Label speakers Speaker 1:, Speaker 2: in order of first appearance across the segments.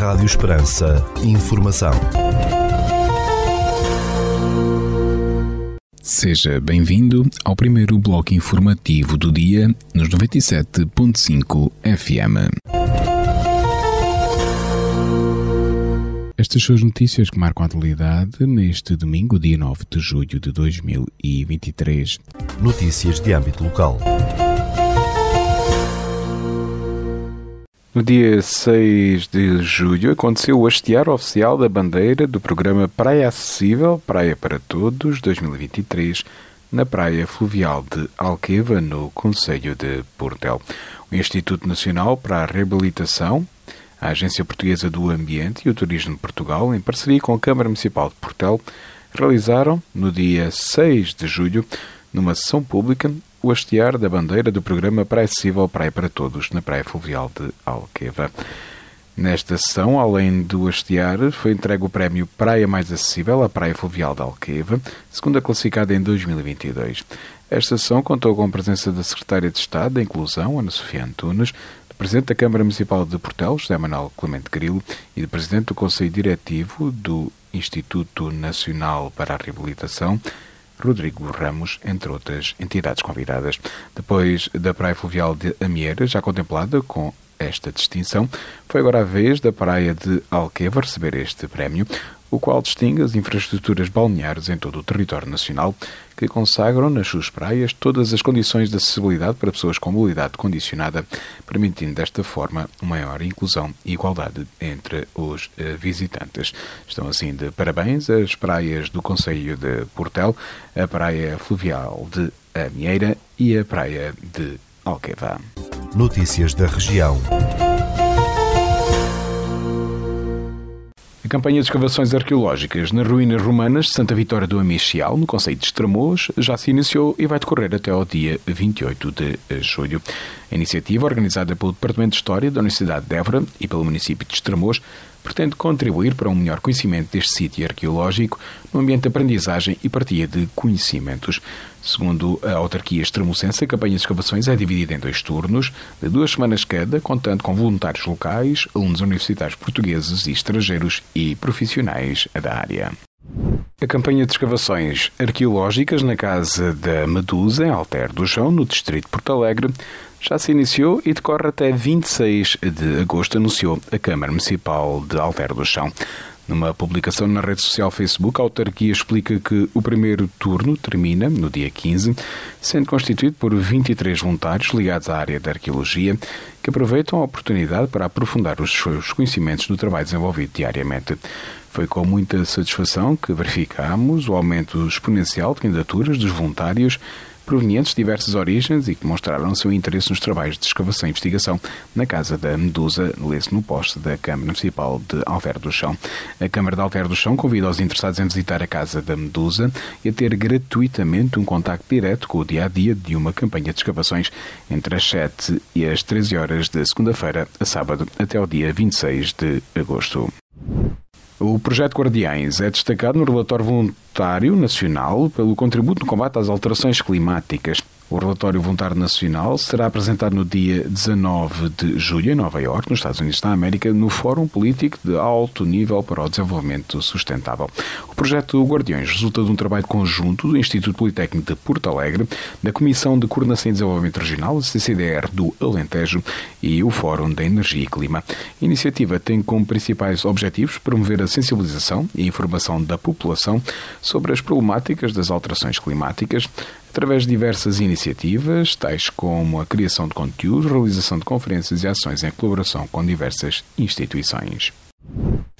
Speaker 1: Rádio Esperança. Informação.
Speaker 2: Seja bem-vindo ao primeiro bloco informativo do dia nos 97.5 FM. Estas são as notícias que marcam a atualidade neste domingo, dia 9 de julho de 2023.
Speaker 1: Notícias de âmbito local.
Speaker 2: No dia 6 de julho aconteceu o hastear oficial da bandeira do programa Praia Acessível, Praia para Todos 2023, na Praia Fluvial de Alqueva, no Conselho de Portel. O Instituto Nacional para a Reabilitação, a Agência Portuguesa do Ambiente e o Turismo de Portugal, em parceria com a Câmara Municipal de Portel, realizaram, no dia 6 de julho, numa sessão pública, o hastear da bandeira do programa Praia Acessível Praia para Todos, na Praia Fluvial de Alqueva. Nesta sessão, além do hastear, foi entregue o prémio Praia Mais Acessível à Praia Fluvial de Alqueva, segunda classificada em 2022. Esta sessão contou com a presença da Secretária de Estado da Inclusão, Ana Sofia Antunes, do Presidente da Câmara Municipal de Portel, José Manuel Clemente Grilo, e do Presidente do Conselho Diretivo do Instituto Nacional para a Reabilitação, Rodrigo Ramos, entre outras entidades convidadas. Depois da Praia Fluvial de Amieira, já contemplada com esta distinção, foi agora a vez da Praia de Alqueva receber este prémio, o qual distingue as infraestruturas balneares em todo o território nacional, que consagram nas suas praias todas as condições de acessibilidade para pessoas com mobilidade condicionada, permitindo desta forma maior inclusão e igualdade entre os eh, visitantes. Estão assim de parabéns as praias do Conselho de Portel, a Praia Fluvial de Amieira e a Praia de Alqueva.
Speaker 1: Notícias da região.
Speaker 2: A campanha de escavações arqueológicas nas ruínas romanas de Santa Vitória do Amichial, no Conselho de Estremoz, já se iniciou e vai decorrer até ao dia 28 de julho. A iniciativa, organizada pelo Departamento de História da Universidade de Évora e pelo município de Estremoz, pretende contribuir para um melhor conhecimento deste sítio arqueológico no ambiente de aprendizagem e partilha de conhecimentos. Segundo a autarquia extremocense, a campanha de escavações é dividida em dois turnos, de duas semanas cada, contando com voluntários locais, alunos universitários portugueses e estrangeiros e profissionais da área. A campanha de escavações arqueológicas na Casa da Medusa, em Alter do Chão, no distrito de Porto Alegre, já se iniciou e decorre até 26 de agosto, anunciou a Câmara Municipal de Alter do Chão. Numa publicação na rede social Facebook, a autarquia explica que o primeiro turno termina no dia 15, sendo constituído por 23 voluntários ligados à área da arqueologia, que aproveitam a oportunidade para aprofundar os seus conhecimentos no trabalho desenvolvido diariamente. Foi com muita satisfação que verificamos o aumento exponencial de candidaturas dos voluntários provenientes de diversas origens e que mostraram seu interesse nos trabalhos de escavação e investigação na Casa da Medusa, lê-se no poste da Câmara Municipal de Alver do Chão. A Câmara de Alver do Chão convida os interessados em visitar a Casa da Medusa e a ter gratuitamente um contacto direto com o dia-a-dia -dia de uma campanha de escavações entre as 7 e as 13 horas de segunda-feira a sábado até ao dia 26 de agosto. O projeto Guardiães é destacado no relatório voluntário nacional pelo contributo no combate às alterações climáticas. O relatório voluntário nacional será apresentado no dia 19 de julho em Nova Iorque, nos Estados Unidos da América, no Fórum Político de Alto Nível para o Desenvolvimento Sustentável. O projeto Guardiões resulta de um trabalho conjunto do Instituto Politécnico de Porto Alegre, da Comissão de Coordenação e Desenvolvimento Regional, a CCDR do Alentejo e o Fórum da Energia e Clima. A iniciativa tem como principais objetivos promover a sensibilização e informação da população sobre as problemáticas das alterações climáticas, através de diversas iniciativas, tais como a criação de conteúdos, realização de conferências e ações em colaboração com diversas instituições.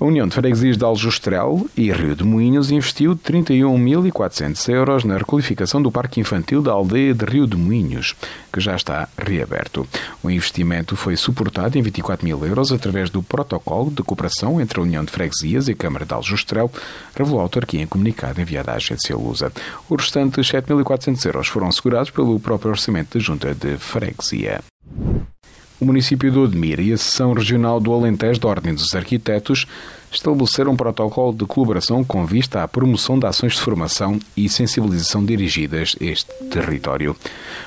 Speaker 2: A União de Freguesias de Aljustrel e Rio de Moinhos investiu 31.400 euros na requalificação do Parque Infantil da aldeia de Rio de Moinhos, que já está reaberto. O investimento foi suportado em 24 mil euros através do protocolo de cooperação entre a União de Freguesias e a Câmara de Aljustrel, revelou a autarquia em comunicado enviado à agência Lusa. Os restantes 7.400 euros foram assegurados pelo próprio orçamento da Junta de Freguesia. O município de Odmira e a Seção Regional do Alentejo da Ordem dos Arquitetos estabeleceram um protocolo de colaboração com vista à promoção de ações de formação e sensibilização dirigidas a este território.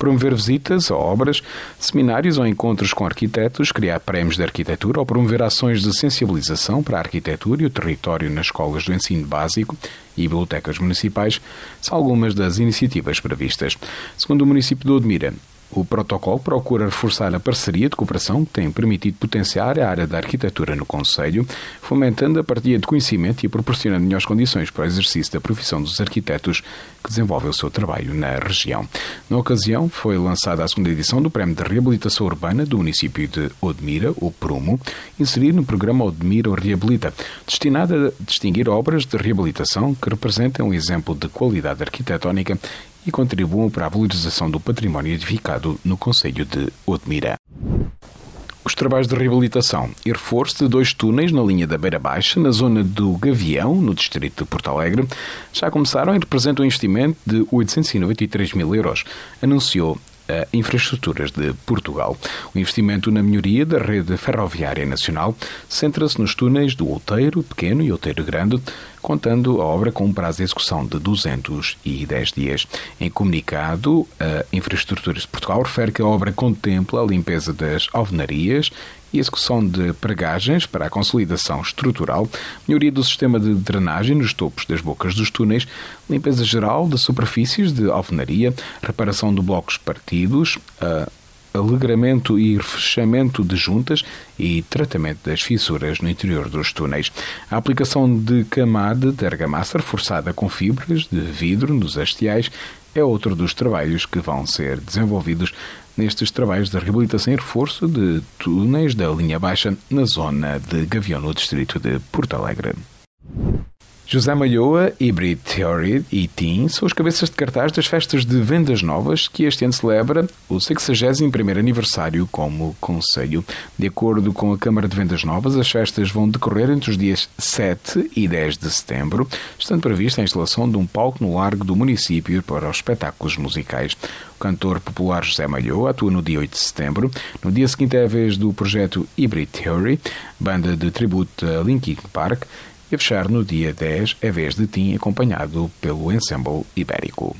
Speaker 2: Promover visitas a obras, seminários ou encontros com arquitetos, criar prémios de arquitetura ou promover ações de sensibilização para a arquitetura e o território nas escolas do ensino básico e bibliotecas municipais são algumas das iniciativas previstas. Segundo o município de Odmira, o protocolo procura reforçar a parceria de cooperação que tem permitido potenciar a área da arquitetura no Conselho, fomentando a partilha de conhecimento e proporcionando melhores condições para o exercício da profissão dos arquitetos que desenvolvem o seu trabalho na região. Na ocasião, foi lançada a segunda edição do Prémio de Reabilitação Urbana do município de Odmira, o Prumo, inserido no programa Odmira Reabilita, destinado a distinguir obras de reabilitação que representem um exemplo de qualidade arquitetónica e contribuam para a valorização do património edificado no Conselho de Odmira. Os trabalhos de reabilitação e reforço de dois túneis na linha da Beira Baixa, na zona do Gavião, no distrito de Porto Alegre, já começaram e representam um investimento de 893 mil euros, anunciou a Infraestruturas de Portugal. O investimento na melhoria da rede ferroviária nacional centra-se nos túneis do Outeiro Pequeno e Outeiro Grande, contando a obra com um prazo de execução de 210 dias. Em comunicado, a Infraestruturas de Portugal refere que a obra contempla a limpeza das alvenarias e execução de pregagens para a consolidação estrutural, melhoria do sistema de drenagem nos topos das bocas dos túneis, limpeza geral de superfícies de alvenaria, reparação de blocos partidos, alegramento e refechamento de juntas e tratamento das fissuras no interior dos túneis. A aplicação de camada de argamassa reforçada com fibras de vidro nos hastiais é outro dos trabalhos que vão ser desenvolvidos nestes trabalhos de reabilitação e reforço de túneis da linha baixa na zona de Gavião, no distrito de Porto Alegre. José Malhoa, Hybrid Theory e Team são os cabeças de cartaz das festas de vendas novas que este ano celebra o 61º aniversário como Conselho. De acordo com a Câmara de Vendas Novas, as festas vão decorrer entre os dias 7 e 10 de setembro, estando prevista a instalação de um palco no largo do município para os espetáculos musicais. O cantor popular José Malhoa atua no dia 8 de setembro. No dia seguinte é a vez do projeto Hybrid Theory, banda de tributo a Linkin Park, e a fechar no dia 10 é vez de Tim, acompanhado pelo Ensemble Ibérico.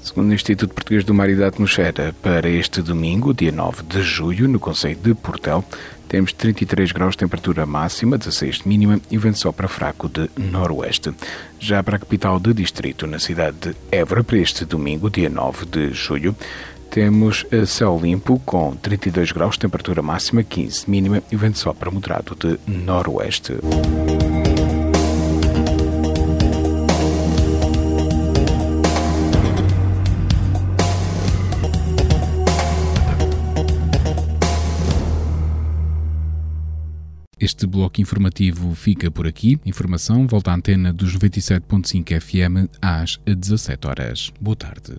Speaker 2: Segundo o Instituto Português do Mar e da Atmosfera, para este domingo, dia 9 de julho, no Conselho de Portel, temos 33 graus de temperatura máxima, 16 de mínima e vento sopra fraco de noroeste. Já para a capital de distrito, na cidade de Évora, para este domingo, dia 9 de julho, temos eh, céu limpo com 32 graus, temperatura máxima 15 mínima e vento sopra moderado de noroeste. Este bloco informativo fica por aqui. Informação volta à antena dos 97.5 FM às 17 horas. Boa tarde.